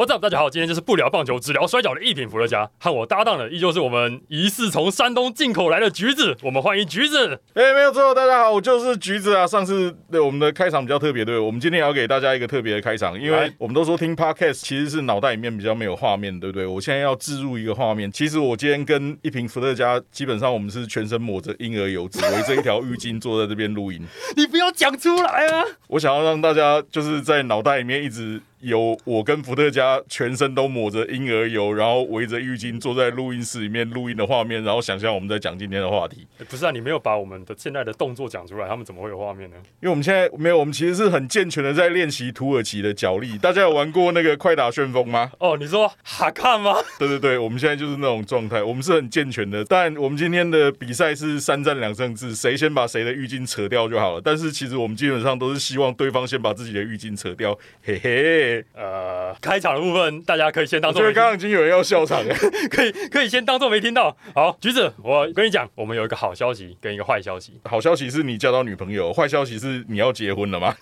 What's up？大家好，今天就是不聊棒球，只聊摔跤的一品伏特加，和我搭档的依旧是我们疑似从山东进口来的橘子，我们欢迎橘子。哎、没有错，大家好，我就是橘子啊。上次对我们的开场比较特别，对，我们今天也要给大家一个特别的开场，因为我们都说听 podcast 其实是脑袋里面比较没有画面，对不对？我现在要置入一个画面，其实我今天跟一瓶伏特加，基本上我们是全身抹着婴儿油，只围着一条浴巾坐在这边录音。你不要讲出来啊！我想要让大家就是在脑袋里面一直有我跟伏特加全身都抹着婴儿油，然后围着浴巾坐在录音室里面录音的画面，然后想象我们在讲今天的话题。欸不是啊，你没有把我们的现在的动作讲出来，他们怎么会有画面呢？因为我们现在没有，我们其实是很健全的在练习土耳其的脚力。大家有玩过那个快打旋风吗？哦，你说哈看吗？对对对，我们现在就是那种状态，我们是很健全的。但我们今天的比赛是三战两胜制，谁先把谁的浴巾扯掉就好了。但是其实我们基本上都是希望对方先把自己的浴巾扯掉，嘿嘿。呃，开场的部分大家可以先当做因为刚刚已经有人要笑场了。可以可以先当做没听到。好，橘子，我跟你讲，我们有一个好消息跟一个坏消息。好消息是你交到女朋友，坏消息是你要结婚了吗？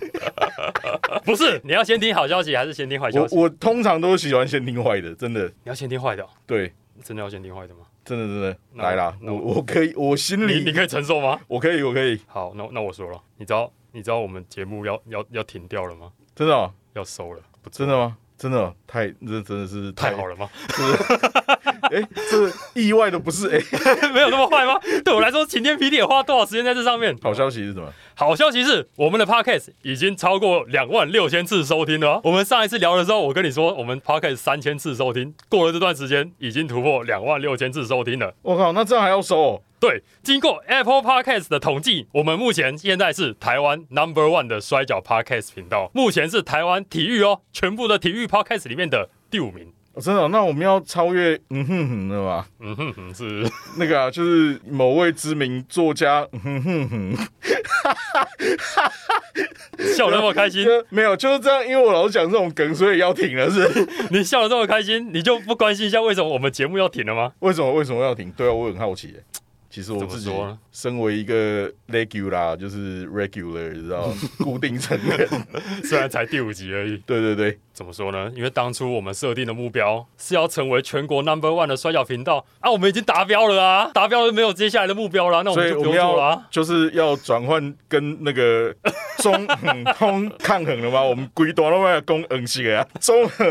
不是，你要先听好消息还是先听坏消息？我我通常都喜欢先听坏的，真的，你要先听坏的哦、对，真的要先听坏的吗？真的真的，来啦，我我可以，我心里你你可以承受吗？我可以，我可以，好，那那我说了，你知道你知道我们节目要要要停掉了吗？真的哦、要收了，真的吗？真的哦太这真的是太好了吗？哎、这意外的不是哎、没有那么坏吗？对我来说，晴天霹雳也花多少时间在这上面？好消息是什么？好消息是，我们的 podcast 已经超过两万六千次收听了哦。我们上一次聊的时候，我跟你说，我们 podcast 三千次收听，过了这段时间，已经突破两万六千次收听了。我靠，那这样还要收、哦？对，经过 Apple Podcast 的统计，我们目前现在是台湾 Number One 的摔跤 Podcast 频道，目前是台湾体育哦，全部的体育 Podcast 里面的第五名。哦真的哦、那我们要超越嗯哼哼的吧？嗯哼哼，是那个啊，就是某位知名作家，嗯哼哼哼，笑得那么开心，就 没有就是这样，因为我老是讲这种梗，所以要停了，是？你笑得这么开心，你就不关心一下为什么我们节目要停了吗？为什么为什么要停？对啊，我很好奇耶。其实我自己身为一个 regular，就是 regular，你知道，固定成员。虽然才第五集而已。对对对，怎么说呢？因为当初我们设定的目标是要成为全国 Number One 的摔跤频道啊，我们已经达标了啊，达标了没有接下来的目标了，那我们就不用做了啊。就是要转换跟那个中横通抗衡了吗？我们规段都要攻横起来啊，中和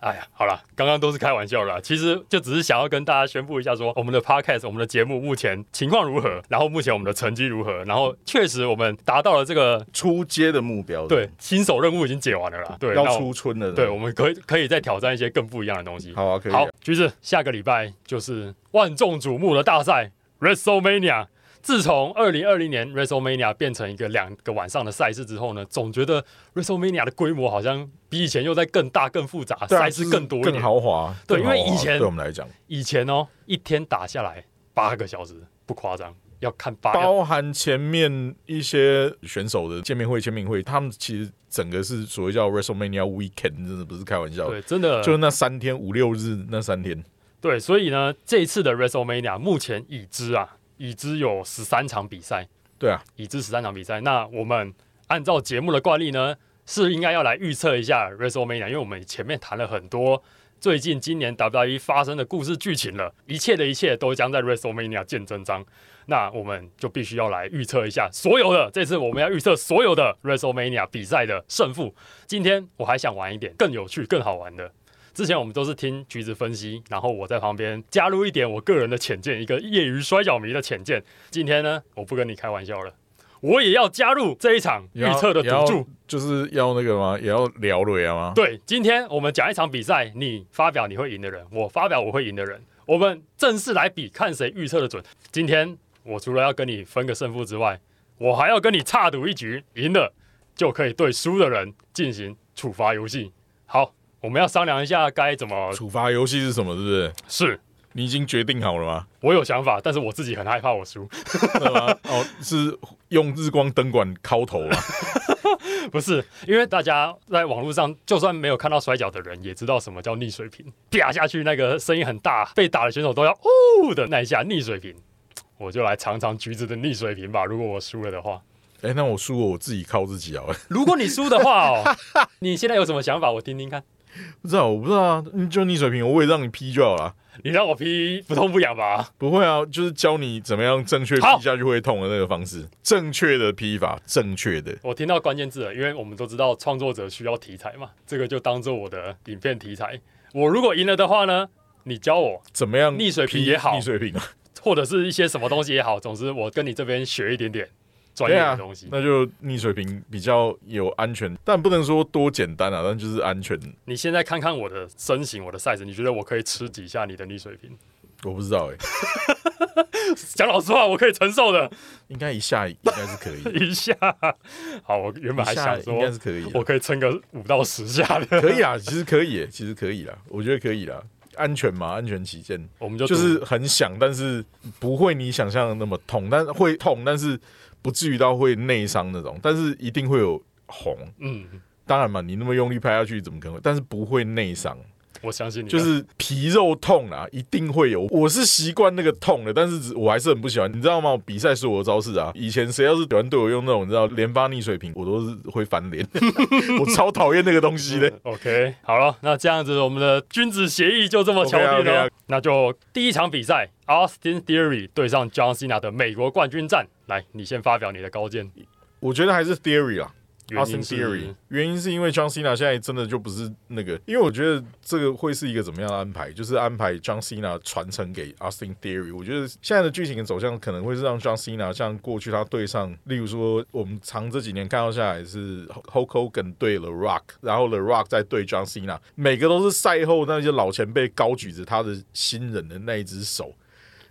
哎呀，好了，刚刚都是开玩笑啦，其实就只是想要跟大家宣布一下说我们的 Podcast，我们的节目目前情况如何，然后目前我们的成绩如何，然后确实我们达到了这个出街的目标，对。新手任务已经解完了啦，对，要出春了，对，我们可以可以再挑战一些更不一样的东西。好啊，可以。啊好，橘子，下个礼拜就是万众瞩目的大赛 WrestleMania。自从二零二零年 WrestleMania 变成一个两个晚上的赛事之后呢，总觉得 WrestleMania 的规模好像比以前又在更大、更复杂，赛事更多一更。豪华，对因为以前对我们来讲，以前哦，一天打下来八个小时，不夸张，要看八个。包含前面一些选手的见面会、签名会，他们其实整个是所谓叫 WrestleMania Weekend，真的不是开玩笑，对，真的就是那三天五六日那三天，对，所以呢，这一次的 WrestleMania 目前已知啊，已知有十三场比赛，对啊，已知十三场比赛。那我们按照节目的惯例呢，是应该要来预测一下 WrestleMania，因为我们前面谈了很多最近今年 WWE 发生的故事剧情了，一切的一切都将在 WrestleMania 见真章。那我们就必须要来预测一下所有的，这次我们要预测所有的 WrestleMania 比赛的胜负。今天我还想玩一点更有趣、更好玩的。之前我们都是听橘子分析，然后我在旁边加入一点我个人的浅见，一个业余摔跤迷的浅见。今天呢，我不跟你开玩笑了，我也要加入这一场预测的赌注。就是要那个吗？也要聊了呀吗？对，今天我们讲一场比赛，你发表你会赢的人，我发表我会赢的人，我们正式来比，看谁预测的准。今天我除了要跟你分个胜负之外，我还要跟你差赌一局，赢了就可以对输的人进行处罚游戏。好，我们要商量一下该怎么。处罚游戏是什么？是不是？是你已经决定好了吗？我有想法，但是我自己很害怕我输。对吗？哦，是用日光灯管敲头了？不是，因为大家在网络上，就算没有看到摔跤的人，也知道什么叫逆水平，啪下去那个声音很大，被打的选手都要哦的那一下逆水平。我就来尝尝橘子的逆水平吧。如果我输了的话，哎、那我输了，我自己靠自己啊！如果你输的话哦，你现在有什么想法？我听听看。不知道，我不知道啊，你就逆水平，我也让你 P 就好了。你让我 P 不痛不痒吧？不会啊，就是教你怎么样正确好 P 下去会痛的那个方式，正确的 P 法，正确的。我听到关键字了，因为我们都知道创作者需要题材嘛，这个就当做我的影片题材。我如果赢了的话呢，你教我，怎么样逆水平也好逆水平啊，或者是一些什么东西也好，总之我跟你这边学一点点专业的东西。，那就逆水平比较有安全，但不能说多简单啊，但就是安全。你现在看看我的身形，我的 size，你觉得我可以吃几下你的逆水平？我不知道哎、讲老实话，我可以承受的应该一下应该是可以，一下。好，我原本还想说，应该是可以啊，我可以撑个五到十下的，可以啊，其实可以耶，其实可以啦，我觉得可以啦，安全嘛，安全起见，我们就就是很想，但是不会你想象的那么痛，但会痛，但是不至于到会内伤那种，但是一定会有红。嗯，当然嘛，你那么用力拍下去，怎么可能会？但是不会内伤，我相信你，就是皮肉痛啊，一定会有。我是习惯那个痛的，但是只我还是很不喜欢，你知道吗？比赛是我的招式啊，以前谁要是喜欢对我用那种你知道连发逆水平，我都是会翻脸，我超讨厌那个东西的。OK，好了，那这样子我们的君子协议就这么敲定了。那就第一场比赛，Austin Theory 对上 John Cena 的美国冠军战，来，你先发表你的高见。我觉得还是 theory 啦。原 Austin 因是 Theory，原因是因为 John Cena 现在真的就不是那个，因为我觉得这个会是一个怎么样的安排，就是安排 John Cena 传承给 Austin Theory。我觉得现在的剧情的走向可能会是让 John Cena 像过去他对上，例如说我们长这几年看到下来是 Hulk Hogan 对 The Rock，然后 The Rock 再对 John Cena，每个都是赛后那些老前辈高举着他的新人的那一只手。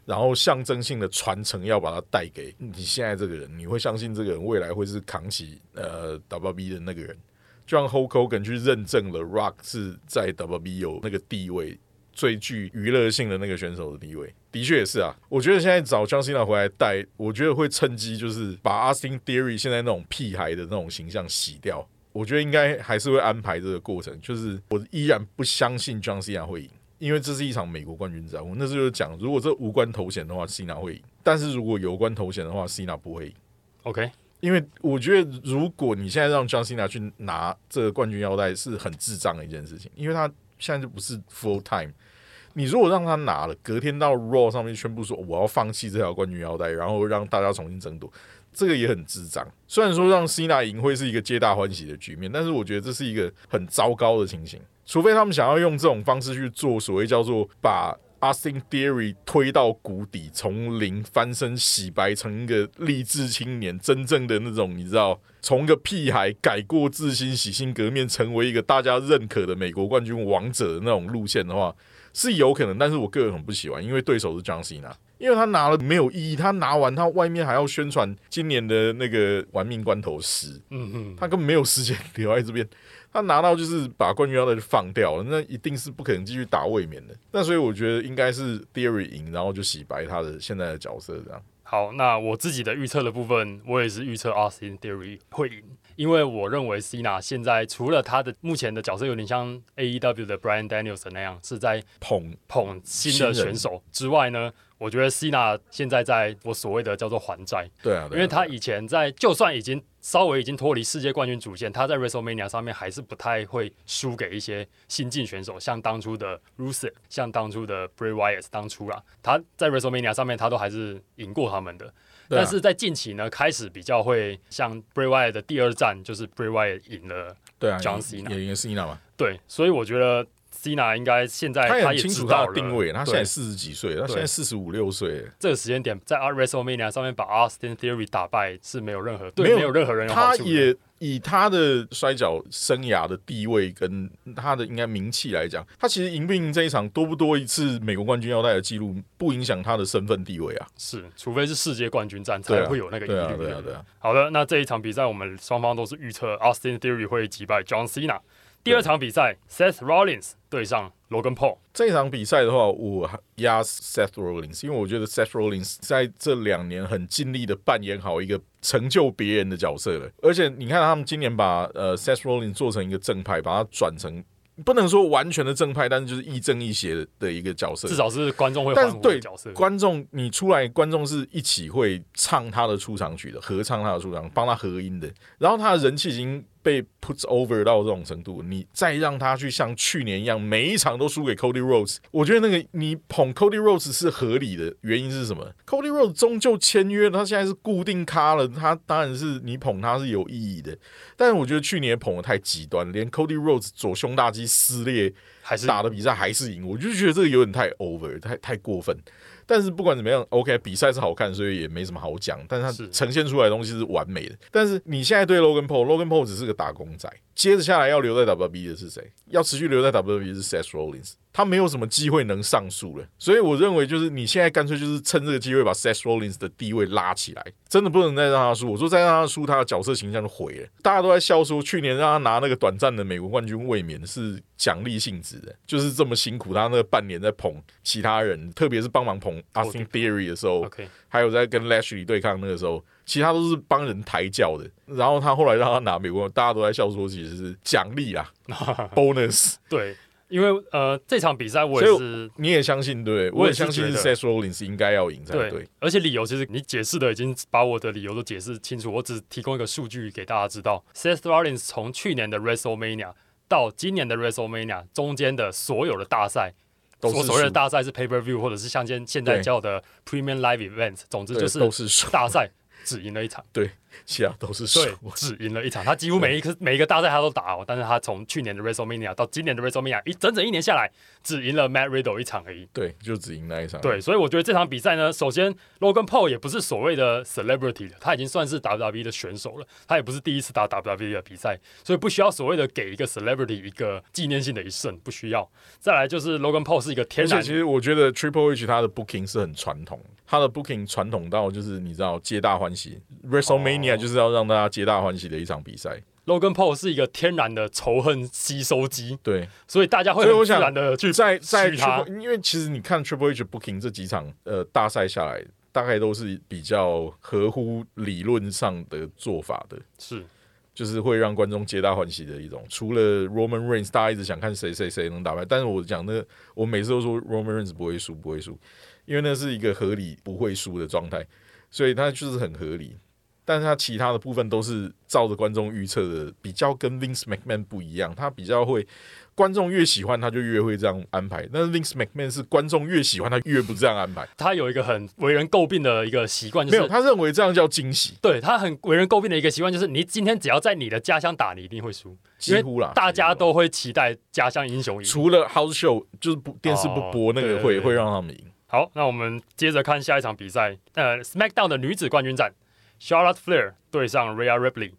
然后象征性的传承要把它带给你现在这个人，你会相信这个人未来会是扛起呃 WB 的那个人，就让 Hulk Hogan 去认证了 Rock 是在 WB 有那个地位，最具娱乐性的那个选手的地位。的确也是啊，我觉得现在找 John Cena 回来带，我觉得会趁机就是把 Austin Theory 现在那种屁孩的那种形象洗掉。我觉得应该还是会安排这个过程，就是我依然不相信 John Cena 会赢。因为这是一场美国冠军战，我那时候就讲，如果这无关头衔的话，Cena 会赢；但是如果有关头衔的话，Cena 不会赢。OK，因为我觉得，如果你现在让 John Cena 去拿这个冠军腰带，是很智障的一件事情，因为他现在就不是 full time。你如果让他拿了，隔天到 Raw 上面宣布说我要放弃这条冠军腰带，然后让大家重新争夺，这个也很智障。虽然说让 Cena 赢会是一个皆大欢喜的局面，但是我觉得这是一个很糟糕的情形。除非他们想要用这种方式去做所谓叫做把 Austin Theory 推到谷底，从零翻身洗白成一个励志青年，真正的那种你知道，从一个屁孩改过自新、洗心革面，成为一个大家认可的美国冠军王者的那种路线的话，是有可能。但是我个人很不喜欢，因为对手是 John Cena。因为他拿了没有意义，他拿完他外面还要宣传今年的那个玩命关头十，嗯嗯，他根本没有时间留在这边。他拿到就是把冠军腰带就放掉了，那一定是不可能继续打卫冕的。那所以我觉得应该是 Theory 赢，然后就洗白他的现在的角色这样。好，那我自己的预测的部分，我也是预测 Austin Theory 会赢，因为我认为 Cena 现在除了他的目前的角色有点像 AEW 的 Brian Danielson 那样是在捧捧新的选手之外呢，我觉得 Cena 现在在我所谓的叫做还债，对啊，对啊因为他以前在就算已经稍微已经脱离世界冠军主线，他在 WrestleMania 上面还是不太会输给一些新晋选手，像当初的 Rusev，像当初的 Bray Wyatt，当初啊，他在 WrestleMania 上面他都还是赢过他们的。啊。但是在近期呢，开始比较会像 Bray Wyatt 的第二战，就是 Bray Wyatt 赢了，对啊 John 也 Cena 也赢了 Cena 嘛，对，所以我觉得 Cena 应该现在他也清楚他的定位，他现在四十几岁，他现在四十五六岁，这个时间点在 WrestleMania 上面把 Austin Theory 打败是没有任何对没有任何人有好处的。他也以他的摔跤生涯的地位跟他的应该名气来讲，他其实赢不赢这一场多不多一次美国冠军腰带的记录，不影响他的身份地位啊。是，除非是世界冠军战才会有那个疑对啊，对啊，对啊。好的，那这一场比赛我们双方都是预测 Austin Theory 会击败 John Cena。第二场比赛，Seth Rollins 对上 Logan Paul。这一场比赛的话，我压 Seth Rollins，因为我觉得 Seth Rollins 在这两年很尽力的扮演好一个成就别人的角色了。而且你看他们今年把呃 Seth Rollins 做成一个正派，把他转成不能说完全的正派，但是就是亦正亦邪的的一个角色。至少是观众会欢但是对呼的角色。观众，你出来，观众是一起会唱他的出场曲的，合唱他的出场，帮他合音的。然后他的人气已经被 puts over 到这种程度，你再让他去像去年一样每一场都输给 Cody Rhodes，我觉得那个你捧 Cody Rhodes 是合理的。原因是什么？Cody Rhodes 终究签约了，他现在是固定咖了，他当然是你捧他是有意义的。但是我觉得去年捧的太极端，连 Cody Rhodes 左胸大肌撕裂还是打的比赛还是赢，我就觉得这个有点太 over，太太过分。但是不管怎么样，OK，比赛是好看，所以也没什么好讲。但是它呈现出来的东西是完美的。但是你现在对 Logan Paul，Logan Paul 只是个打工仔。接着下来要留在 WWE 的是谁？要持续留在 WWE 是 Seth Rollins。他没有什么机会能上诉了。所以我认为就是你现在干脆就是趁这个机会把 Seth Rollins 的地位拉起来，真的不能再让他输。我说再让他输，他的角色形象就毁了。大家都在笑说，去年让他拿那个短暂的美国冠军卫冕是奖励性质的，就是这么辛苦，他那个半年在捧其他人，特别是帮忙捧 Austin Theory 的时候，还有在跟 Lashley 对抗那个时候。其他都是帮人抬轿的，然后他后来让他拿美国，大家都在笑说其实是奖励啊，bonus。对，因为呃这场比赛我也是，你也相信对，我也相信 Seth Rollins 应该要赢才对。而且理由其实你解释的已经把我的理由都解释清楚，我只提供一个数据给大家知道，Seth Rollins 从去年的 WrestleMania 到今年的 WrestleMania 中间的所有的大赛，所所谓的大赛是 Pay Per View 或者是像现现在叫的 Premium Live Events，总之就是都是大赛。只赢了一场，对，其他都是输。只赢了一场，他几乎每一个每一个大赛他都打哦，但是他从去年的 WrestleMania 到今年的 WrestleMania 一整整一年下来，只赢了 Matt Riddle 一场而已。对，就只赢那一场。对，所以我觉得这场比赛呢，首先 Logan Paul 也不是所谓的 celebrity 了，他已经算是 WWE 的选手了，他也不是第一次打 WWE 的比赛，所以不需要所谓的给一个 celebrity 一个纪念性的一胜，不需要。再来就是 Logan Paul 是一个天然，其实我觉得 Triple H 他的 booking 是很传统。他的 booking 传统到就是你知道皆大欢喜，WrestleMania 就是要让大家皆大欢喜的一场比赛。Logan Paul 是一个天然的仇恨吸收机，对，所以大家会很自然的去在在因为其实你看 Triple H booking 这几场呃大赛下来，大概都是比较合乎理论上的做法的，是，就是会让观众皆大欢喜的一种。除了 Roman Reigns，大家一直想看谁谁谁能打败，但是我讲那我每次都说 Roman Reigns 不会输，不会输。因为那是一个合理不会输的状态，所以它就是很合理。但是它其他的部分都是照着观众预测的，比较跟 Vince McMahon 不一样。他比较会，观众越喜欢他就越会这样安排。但是 Vince McMahon 是观众越喜欢他越不这样安排。他有一个很为人诟病的一个习惯，就是没有他认为这样叫惊喜。对他很为人诟病的一个习惯，就是你今天只要在你的家乡打，你一定会输。几乎啦，大家都会期待家乡英雄赢。除了 House Show，就是不电视不播那个会会让他们赢。好，那我们接着看下一场比赛。呃，SmackDown 的女子冠军战，Charlotte Flair 对上 Rhea Ripley。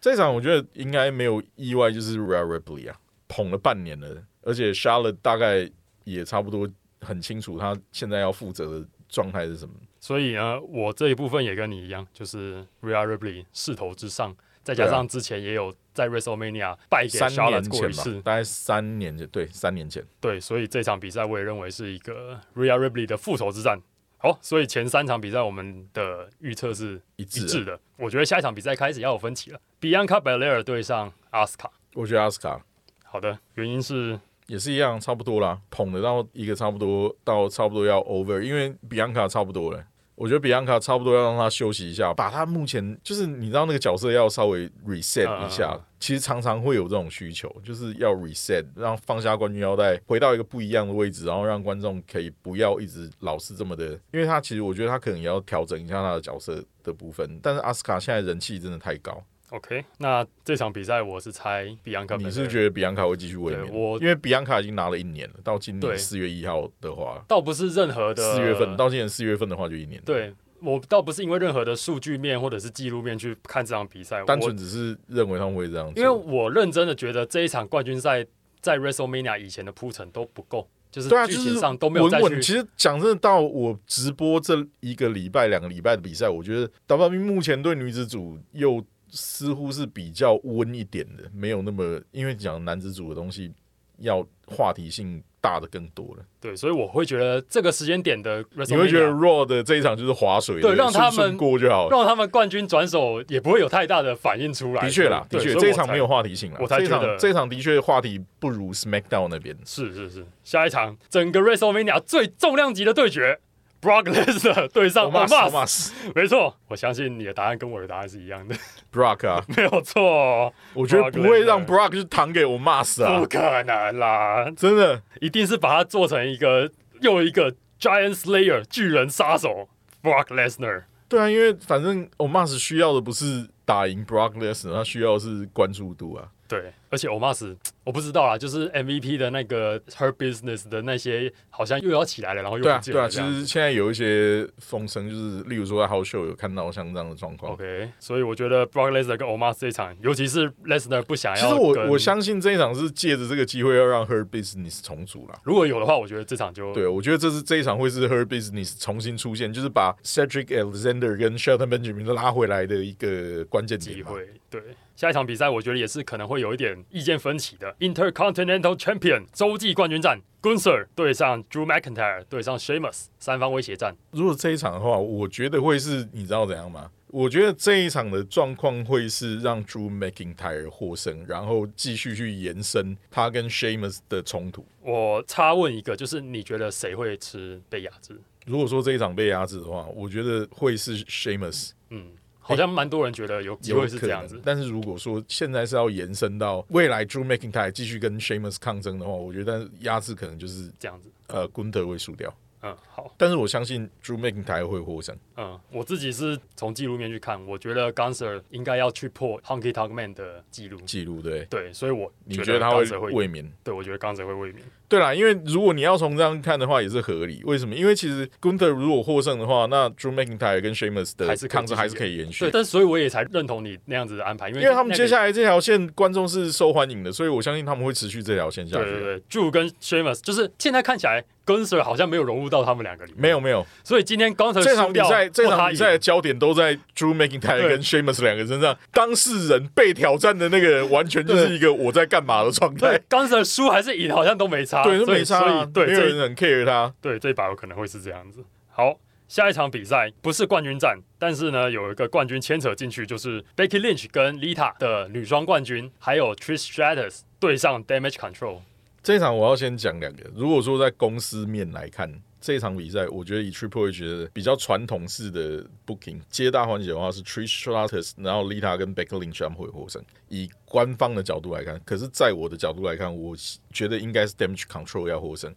这场我觉得应该没有意外，就是 Rhea Ripley 啊，捧了半年了，而且 Charlotte 大概也差不多很清楚她现在要负责的状态是什么。所以呢，我这一部分也跟你一样，就是 Rhea Ripley 势头之上。再加上之前也有在 WrestleMania 败给三年前吧，大概三年前，对，三年前，对，所以这场比赛我也认为是一个 Rhea Ripley 的复仇之战。好，所以前三场比赛我们的预测是一致的。我觉得下一场比赛开始要有分歧了，Bianca Belair 对上阿斯卡我觉得阿斯卡好的，原因是也是一样，差不多啦，捧得到一个差不多到差不多要 over，因为 Bianca 差不多了。我觉得比安卡差不多要让他休息一下，把他目前就是你知道那个角色要稍微 reset 一下，其实常常会有这种需求，就是要 reset，让放下冠军腰带，回到一个不一样的位置，然后让观众可以不要一直老是这么的，因为他其实我觉得他可能也要调整一下他的角色的部分，但是阿斯卡现在人气真的太高。OK，那这场比赛我是猜比安卡。你是觉得比安卡会继续卫冕？我因为比安卡已经拿了一年了，到今年四月一号的话，倒不是任何的四月份，到今年四月份的话就一年。对我倒不是因为任何的数据面或者是记录面去看这场比赛，单纯只是认为他们会这样。因为我认真的觉得这一场冠军赛在 WrestleMania 以前的铺陈都不够，就是剧情上都没有再去。其实讲真的，到我直播这一个礼拜、两个礼拜的比赛，我觉得 WWE 目前对女子组又。似乎是比较温一点的，没有那么因为讲男子组的东西要话题性大的更多了。对，所以我会觉得这个时间点的，你会觉得 Raw 的这一场就是划水，对，让他们过就好了，让他们冠军转手也不会有太大的反应出来。的确啦，的确这一场没有话题性了。我才觉得这一场的确话题不如 SmackDown 那边。是是是，下一场整个 WrestleMania 最重量级的对决 Brock Lesnar 对上我，我骂。没错，我相信你的答案跟我的答案是一样的。Brock 啊，没有错，我觉得不会让 Brock 去弹给我 m a s 啊。不可能啦，真的，一定是把它做成一个，又一个 Giant Slayer 巨人杀手，Brock Lesnar。对啊，因为反正我，Mars 需要的不是打赢 Brock Lesnar，他需要的是关注度啊。对，而且 Omas 我不知道啦，就是 MVP 的那个 Her Business 的那些好像又要起来了，然后又对啊，对啊。其实现在有一些风声，就是例如说在 House Show 有看到像这样的状况。OK，所以我觉得 Brock Lesnar 跟 Omas 这一场，尤其是 Lesnar 不想要其实我我相信这一场是借着这个机会要让 Her Business 重组啦。如果有的话，我觉得这场就对，我觉得这是这一场会是 Her Business 重新出现，就是把 Cedric Alexander 跟 Shelton Benjamin 拉回来的一个关键。机会。对，下一场比赛我觉得也是可能会有一点意见分歧的 Intercontinental Champion 洲际冠军战，Gunther 对上 Drew McIntyre 对上 Sheamus 三方威胁战。如果这一场的话，我觉得会是你知道怎样吗？我觉得这一场的状况会是让 Drew McIntyre 获胜，然后继续去延伸他跟 Sheamus 的冲突。我插问一个，就是你觉得谁会吃被压制？如果说这一场被压制的话，我觉得会是 Sheamus，嗯，好像蛮多人觉得有机会是这样子。。但是如果说现在是要延伸到未来 Drew McIntyre 继续跟 Sheamus 抗争的话，我觉得压制可能就是这样子，呃 Gunther 会输掉。嗯，好，但是我相信 Drew McIntyre 会获胜。嗯，我自己是从记录面去看，我觉得 Gunther 应该要去破 Honky Tonk Man 的记录。记录对，对，所以我你觉得他会卫冕？对，我觉得 Gunther 会卫冕。对啦，因为如果你要从这样看的话，也是合理。为什么？因为其实 Gunther 如果获胜的话，那 Drew McIntyre 跟 Sheamus 的还是抗争还是可以延续对，。但所以我也才认同你那样子的安排，因为因为他们接下来这条线观众是受欢迎的，所以我相信他们会持续这条线下去。对对对，Drew 跟 Sheamus 就是现在看起来 Gunther 好像没有融入到他们两个里面，没有没有，所以今天 Gunther 这场比赛这场比赛的焦点都在 Drew McIntyre 跟 Sheamus 两个身上，当事人被挑战的那个人完全就是一个我在干嘛的状态对。Gunther 输还是赢好像都没差，对，都没差、啊所以，对没有人很 care 他。对这一把有可能会是这样子。好，下一场比赛不是冠军战，但是呢有一个冠军牵扯进去，就是 Becky Lynch 跟 Lita 的女双冠军，还有 Trish Stratus 对上 Damage Control。这一场我要先讲两个。如果说在公司面来看，这一场比赛，我觉得以 Triple H 的比较传统式的 booking 皆大欢喜的话是 Trish Stratus，然后 Lita 跟 Becky Lynch 他们会获胜。以官方的角度来看，可是在我的角度来看，我觉得应该是 Damage Control 要获胜。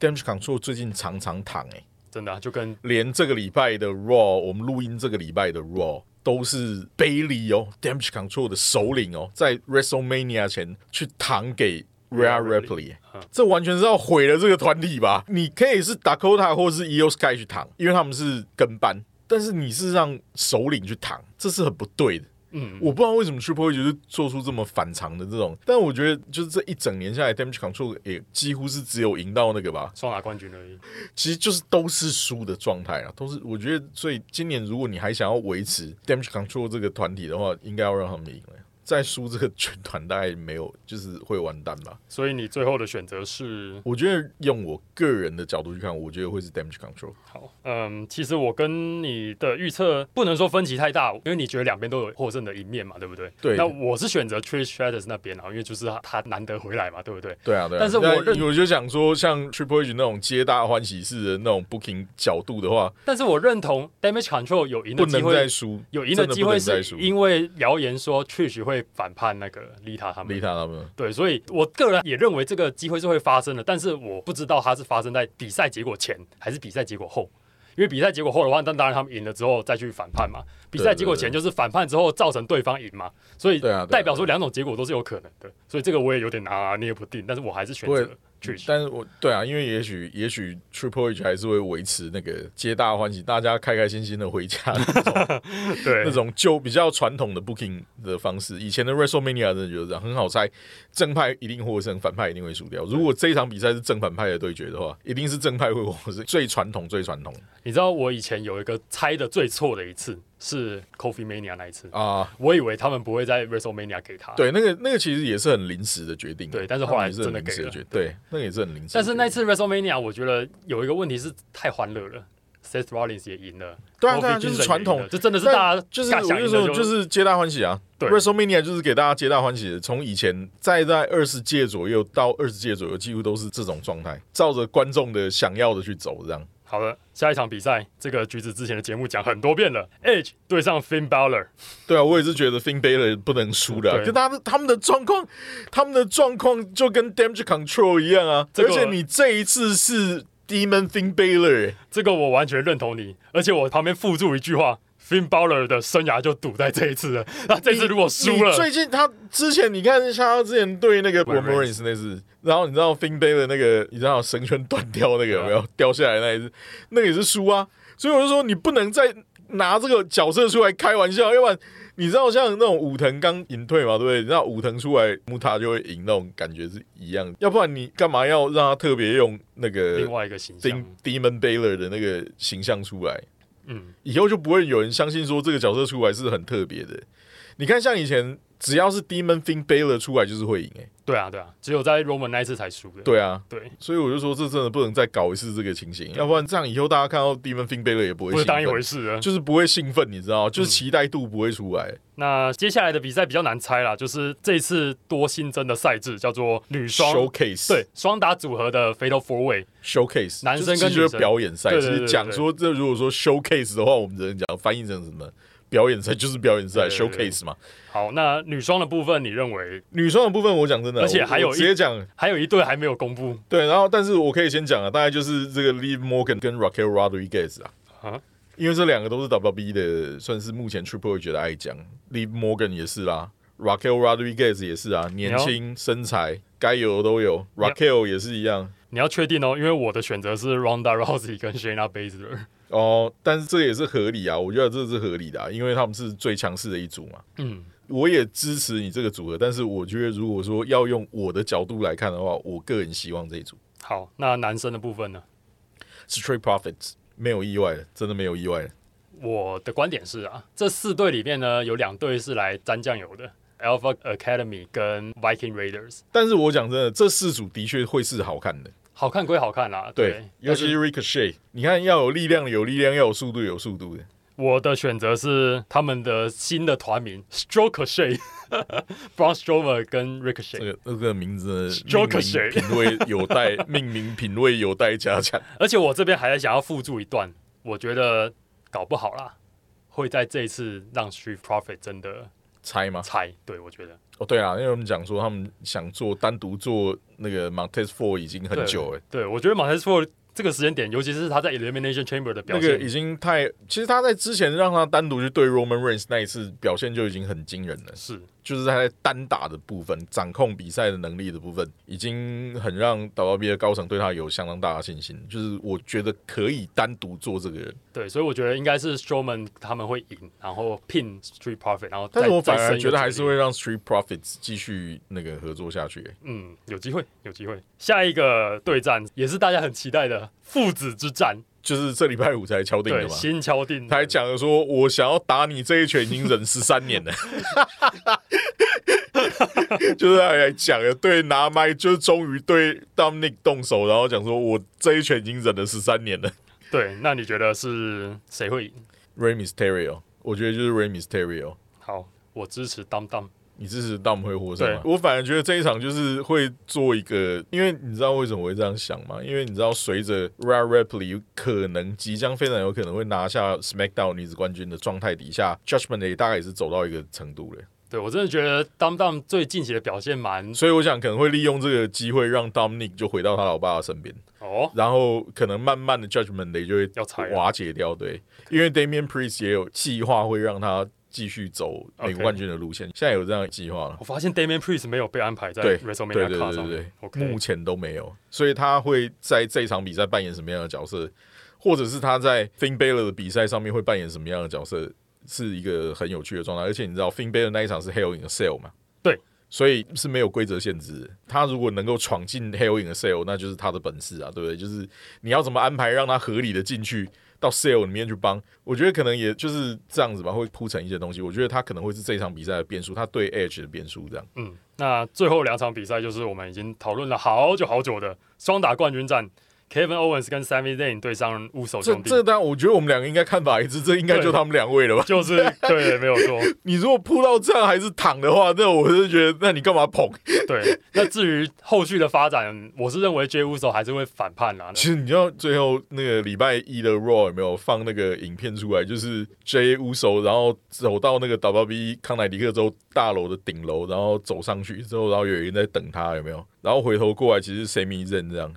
Damage Control 最近常常躺诶、真的啊、就跟连这个礼拜的 Raw，我们录音这个礼拜的 Raw 都是 Bailey 哦，Damage Control 的首领哦，在 WrestleMania 前去躺给 Rhea Ripley，嗯这完全是要毁了这个团体吧？你可以是 Dakota 或是 e o s k y 去躺，因为他们是跟班，但是你是让首领去躺，这是很不对的。嗯，我不知道为什么 Triple H 就是做出这么反常的这种，但我觉得就是这一整年下来，Damage Control 也几乎是只有赢到那个吧，双打冠军而已。其实就是都是输的状态啊，都是我觉得，所以今年如果你还想要维持 Damage Control 这个团体的话，应该要让他们赢了。再输这个军团大概没有，就是会完蛋吧。所以你最后的选择是我觉得用我个人的角度去看，我觉得会是 Damage Control。好，嗯，其实我跟你的预测不能说分歧太大，因为你觉得两边都有获胜的一面嘛，对不对？对那我是选择 Trish Stratus 那边啊，因为就是他他难得回来嘛，对不对？对啊，对啊。但是我认我就想说，像 Triple H 那种皆大欢喜式的那种 booking 角度的话，但是我认同 Damage Control 有赢的机会，再输，有赢的机会是因为谣言说 Trish 会反叛那个 Lita 他们利。他他们。对，所以我个人也认为这个机会是会发生的，但是我不知道它是发生在比赛结果前还是比赛结果后。因为比赛结果后的话，那当然他们赢了之后再去反叛嘛。比赛结果前就是反叛之后造成对方赢嘛，所以代表说两种结果都是有可能的。所以这个我也有点拿捏不定，但是我还是选不会择 Trish。但是我对啊，因为也许也许 Triple H 还是会维持那个皆大欢喜，大家开开心心的回家那种 对那种就比较传统的 booking 的方式。以前的 WrestleMania 真的就是这样，很好猜，正派一定获胜，反派一定会输掉。如果这一场比赛是正反派的对决的话，一定是正派会获胜，最传统最传统你知道我以前有一个猜的最错的一次是 Coffee Mania 那一次，啊。我以为他们不会在 WrestleMania 给他。对，那个那个其实也是很临时的决定，对但是后来是很真的给了对，那个也是很临时。但是那次 WrestleMania 我觉得有一个问题是太欢乐了，Seth Rollins 也赢了，对啊对啊，就是传统这真的是大家就是我就赢的说就是皆大欢喜啊。对 WrestleMania 就是给大家皆大欢喜的，从以前在在二十届左右到二十届左右，几乎都是这种状态，照着观众的想要的去走，这样。好的，下一场比赛，这个橘子之前的节目讲很多遍了，Edge 对上 Finn Balor，对啊，我也是觉得 Finn Balor 不能输的啊、跟他们他们的状况，他们的状况就跟 Damage Control 一样啊。这个而且你这一次是 Demon Finn Balor，欸。这个我完全认同你，而且我旁边附注一句话，Finn Balor 的生涯就赌在这一次了。那这次如果输了，最近他之前你看像他之前对那个 Roman Reigns 那次，然后你知道 Finn Balor 那个你知道绳圈断掉那个有没有掉下来那一次，那个也是输啊。所以我就说你不能再拿这个角色出来开玩笑，要不然你知道像那种武藤刚隐退嘛，对不对？你知道武藤出来木塔就会赢那种感觉是一样的，要不然你干嘛要让他特别用那个另外一个形象 Dem-，Demon Baylor 的那个形象出来？嗯，以后就不会有人相信说这个角色出来是很特别的。你看，像以前只要是 Demon Finn Baylor 出来就是会赢，哎，对啊，对啊，只有在 Roman 那一次才输的。对啊，对，所以我就说这真的不能再搞一次这个情形，要不然这样以后大家看到 Demon Finn Baylor 也不会不是当一回事了。就是不会兴奋，你知道吗？就是期待度不会出来。那接下来的比赛比较难猜啦，就是这次多新增的赛制叫做女双 showcase 对双打组合的 Fatal Four Way。showcase 男生跟女生表演赛。其实讲说这如果说 showcase 的话，我们只能讲翻译成什么表演赛 就是表演赛对对对。showcase 嘛。好，那女双的部分，你认为？女双的部分，我讲真的，而且还有一直接讲。还有一对还没有公布。对，然后但是我可以先讲啊，大概就是这个 Liv Morgan 跟 Raquel Rodriguez 啊。啊？因为这两个都是 WWE 的，算是目前 Triple H 的爱将，Liv Morgan 也是啦，Raquel Rodriguez 也是啊，年轻身材该有的都有，Raquel 也是一样。你要确定哦，因为我的选择是 Ronda Rousey 跟 Shayna Baszler。哦，但是这也是合理啊，我觉得这是合理的、啊，因为他们是最强势的一组嘛。嗯，我也支持你这个组合，但是我觉得如果说要用我的角度来看的话，我个人希望这一组好，那男生的部分呢？Straight Profits 没有意外的，真的没有意外的。我的观点是啊，这四队里面呢，有两队是来沾酱油的，Alpha Academy 跟 Viking Raiders。但是我讲真的，这四组的确会是好看的。好看归好看啦，对，对，尤其是 Ricochet，你看要有力量的有力量，要有速度有速度的。我的选择是他们的新的团名 Stroke Shay Braun Strowman 跟 Ricochet。个这个名字的 Ricochet 命名品味有待命名品味有待加强。而且我这边还想要附注一段，我觉得搞不好啦，会在这一次让 Street Profit 真的猜吗？猜。对我觉得哦，对啊，因为我们讲说他们想做单独做那个 Montez Four 已经很久了，对我觉得 Montez Four 这个时间点，尤其是他在 Elimination Chamber 的表现，那个已经太，其实他在之前让他单独去对 Roman Reigns 那一次表现就已经很惊人了。是就是他在单打的部分、掌控比赛的能力的部分，已经很让 WWE 的高层对他有相当大的信心。就是我觉得可以单独做这个人，对，所以我觉得应该是 Strowman 他们会赢，然后 pin Street Profit，然后但是我反而觉得还是会让 Street Profits 继续那个合作下去。嗯，有机会，有机会。下一个对战也是大家很期待的父子之战，就是这礼拜五才敲定的对，嘛。新敲定的。他还讲了说，我想要打你这一拳已经忍十三年了，就是他还讲了，对拿麦就是终于对 Dominic 动手，然后讲说我这一拳已经忍了十三年了。对，那你觉得是谁会赢？？Ray Mysterio，我觉得就是 Ray Mysterio。好，我支持 Dam Dam。你支持 Dom 会获胜吗？对我反而觉得这一场就是会做一个，因为你知道为什么我会这样想吗？因为你知道随着 Rare Ripley 可能即将非常有可能会拿下 SmackDown 女子冠军的状态底下，Judgment Day 大概也是走到一个程度了，对我真的觉得 Dom Dom 最近期的表现蛮所以我想可能会利用这个机会让 Dominic 就回到他老爸的身边，哦，然后可能慢慢的 Judgment Day 就会瓦解掉，对，因为 Damian Priest 也有计划会让他继续走美国冠军的路线，现在有这样的计划了。我发现 Damian Priest 没有被安排在对对 WrestleMania 对对对对。OK，目前都没有，所以他会在这场比赛扮演什么样的角色，或者是他在 Finn Balor 的比赛上面会扮演什么样的角色，是一个很有趣的状态。而且你知道 Finn Balor 那一场是 Hell in a Cell 嘛？对，所以是没有规则限制。他如果能够闯进 Hell in a Cell，那就是他的本事啊，对不对？就是你要怎么安排让他合理的进去。到 Sale 里面去帮，我觉得可能也就是这样子吧，会铺成一些东西。我觉得他可能会是这场比赛的变数，他对 Edge 的变数这样。嗯，那最后两场比赛就是我们已经讨论了好久好久的双打冠军战 Kevin Owens 跟 Sami Zayn 对上乌手这兄弟，这当然，我觉得我们两个应该看法一致，这应该就他们两位了吧？就是 对，没有错。你如果扑到这样还是躺的话，那我是觉得，那你干嘛捧？对，那至于后续的发展，我是认为 J 乌手还是会反叛啦。其实你知道最后那个礼拜一的 Raw 有没有放那个影片出来？就是 J 乌手，然后走到那个 WWE 康乃狄克州大楼的顶楼，然后走上去之后，然后有人在等他，有没有？然后回头过来，其实 Sami Zayn 这样。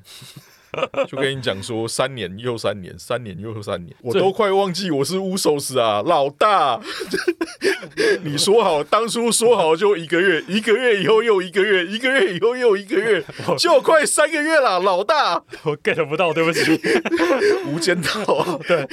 就跟你讲说，三年又三年，三年又三年，我都快忘记我是乌手斯啊，老大。你说好，当初说好就一个月，一个月以后又一个月，一个月以后又一个月，就快三个月了，老大。我 get 不到，对不起。无间道，对，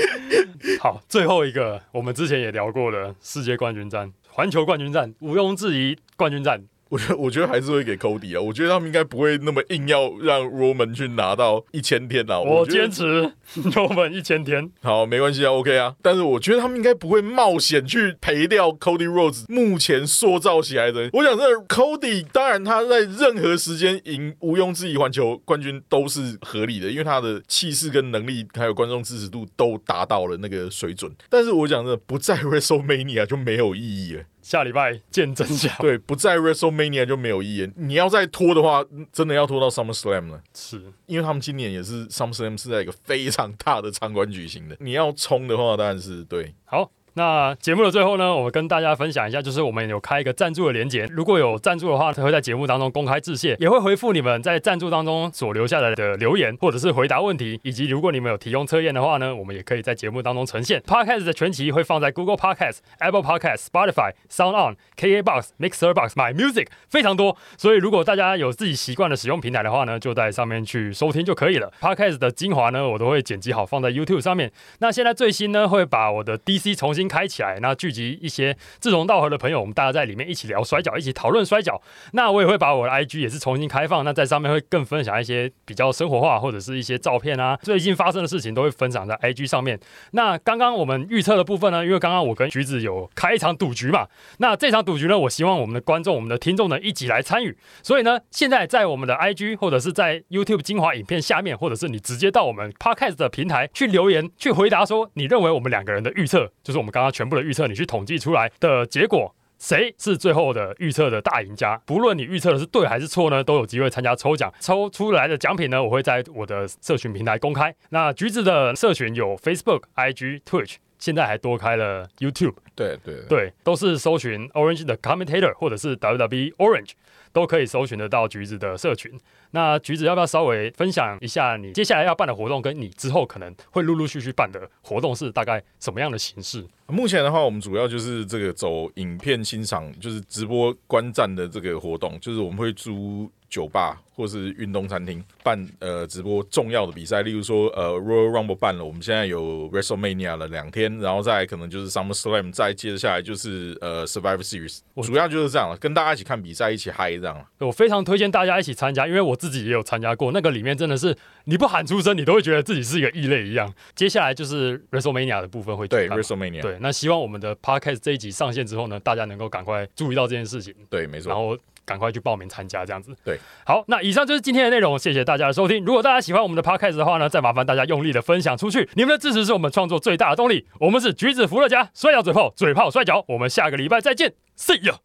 好，最后一个我们之前也聊过的世界冠军战、环球冠军战，毋庸置疑冠军战。我觉得，我觉得还是会给 Cody 啊。我觉得他们应该不会那么硬要让 Roman 去拿到一千天啊。我坚持 Roman 一千天。好，没关系啊，OK 啊。但是我觉得他们应该不会冒险去赔掉 Cody Rhodes 目前塑造起来的。我想这 Cody 当然他在任何时间赢毋庸置疑环球冠军都是合理的，因为他的气势跟能力还有观众支持度都达到了那个水准。但是我讲的不在 WrestleMania 就没有意义了。下礼拜见真相。对，不在 WrestleMania 就没有意义。你要再拖的话，真的要拖到 SummerSlam 了。是因为他们今年也是 SummerSlam 是在一个非常大的场馆举行的。你要冲的话，当然是对。好。那节目的最后呢，我跟大家分享一下，就是我们有开一个赞助的连结，如果有赞助的话，会在节目当中公开致谢，也会回复你们在赞助当中所留下来的留言，或者是回答问题，以及如果你们有提供测验的话呢，我们也可以在节目当中呈现。Podcast 的全集会放在 Google Podcast、Apple Podcast、Spotify、Sound On、KKBox、Mixer Box、My Music，非常多。所以如果大家有自己习惯的使用平台的话呢，就在上面去收听就可以了。Podcast 的精华呢，我都会剪辑好放在 YouTube 上面。那现在最新呢，会把我的 DC 重新开起来，那聚集一些志同道合的朋友，我们大家在里面一起聊摔跤，一起讨论摔跤。那我也会把我的 IG 也是重新开放，那在上面会更分享一些比较生活化或者是一些照片啊，最近发生的事情都会分享在 IG 上面。那刚刚我们预测的部分呢，因为刚刚我跟橘子有开一场赌局嘛，那这场赌局呢，我希望我们的观众、我们的听众呢一起来参与。所以呢，现在在我们的 IG 或者是在 YouTube 精华影片下面，或者是你直接到我们 Podcast 的平台去留言，去回答说你认为我们两个人的预测，就是我们刚刚全部的预测，你去统计出来的结果。谁是最后的预测的大赢家？不论你预测的是对还是错呢，都有机会参加抽奖。抽出来的奖品呢，我会在我的社群平台公开。那橘子的社群有 Facebook、IG、Twitch，现在还多开了 YouTube。对对对，都是搜寻 Orange 的 Commentator 或者是 WWE Orange，都可以搜寻得到橘子的社群。那橘子要不要稍微分享一下你接下来要办的活动，跟你之后可能会陆陆续续办的活动是大概什么样的形式？目前的话，我们主要就是这个走影片欣赏，就是直播观战的这个活动，就是我们会租酒吧或是运动餐厅办呃直播重要的比赛，例如说呃 Royal Rumble 办了，我们现在有 WrestleMania 了两天，然后再可能就是 SummerSlam，再接着下来就是呃 Survivor Series，我主要就是这样了，跟大家一起看比赛，一起嗨这样了。我非常推荐大家一起参加，因为我自己也有参加过，那个里面真的是你不喊出声，你都会觉得自己是一个异类一样。接下来就是 WrestleMania 的部分会对 WrestleMania，对，那希望我们的 Podcast 这一集上线之后呢，大家能够赶快注意到这件事情，对，没错。然后赶快去报名参加，这样子。对，好，那以上就是今天的内容，谢谢大家的收听。如果大家喜欢我们的 Podcast 的话呢，再麻烦大家用力的分享出去，你们的支持是我们创作最大的动力。我们是橘子伏特加摔跤嘴炮，嘴炮摔跤，我们下个礼拜再见，See you。